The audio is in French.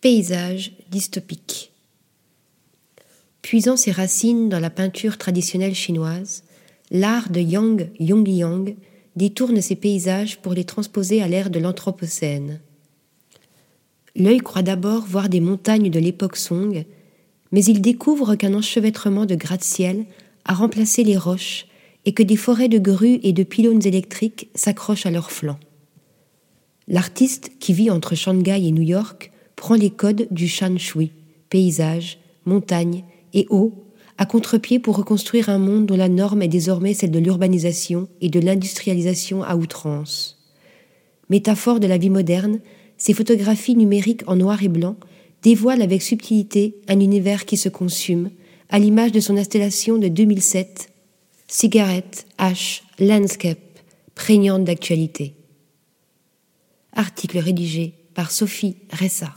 Paysage dystopique. Puisant ses racines dans la peinture traditionnelle chinoise, l'art de Yang Yongliang détourne ces paysages pour les transposer à l'ère de l'Anthropocène. L'œil croit d'abord voir des montagnes de l'époque Song, mais il découvre qu'un enchevêtrement de gratte-ciel a remplacé les roches et que des forêts de grues et de pylônes électriques s'accrochent à leurs flancs. L'artiste, qui vit entre Shanghai et New York, prend les codes du shan shui, paysage, montagne et eau, à contre-pied pour reconstruire un monde dont la norme est désormais celle de l'urbanisation et de l'industrialisation à outrance. Métaphore de la vie moderne, ces photographies numériques en noir et blanc dévoilent avec subtilité un univers qui se consume, à l'image de son installation de 2007, Cigarette, H, Landscape, prégnante d'actualité. Article rédigé par Sophie Ressa.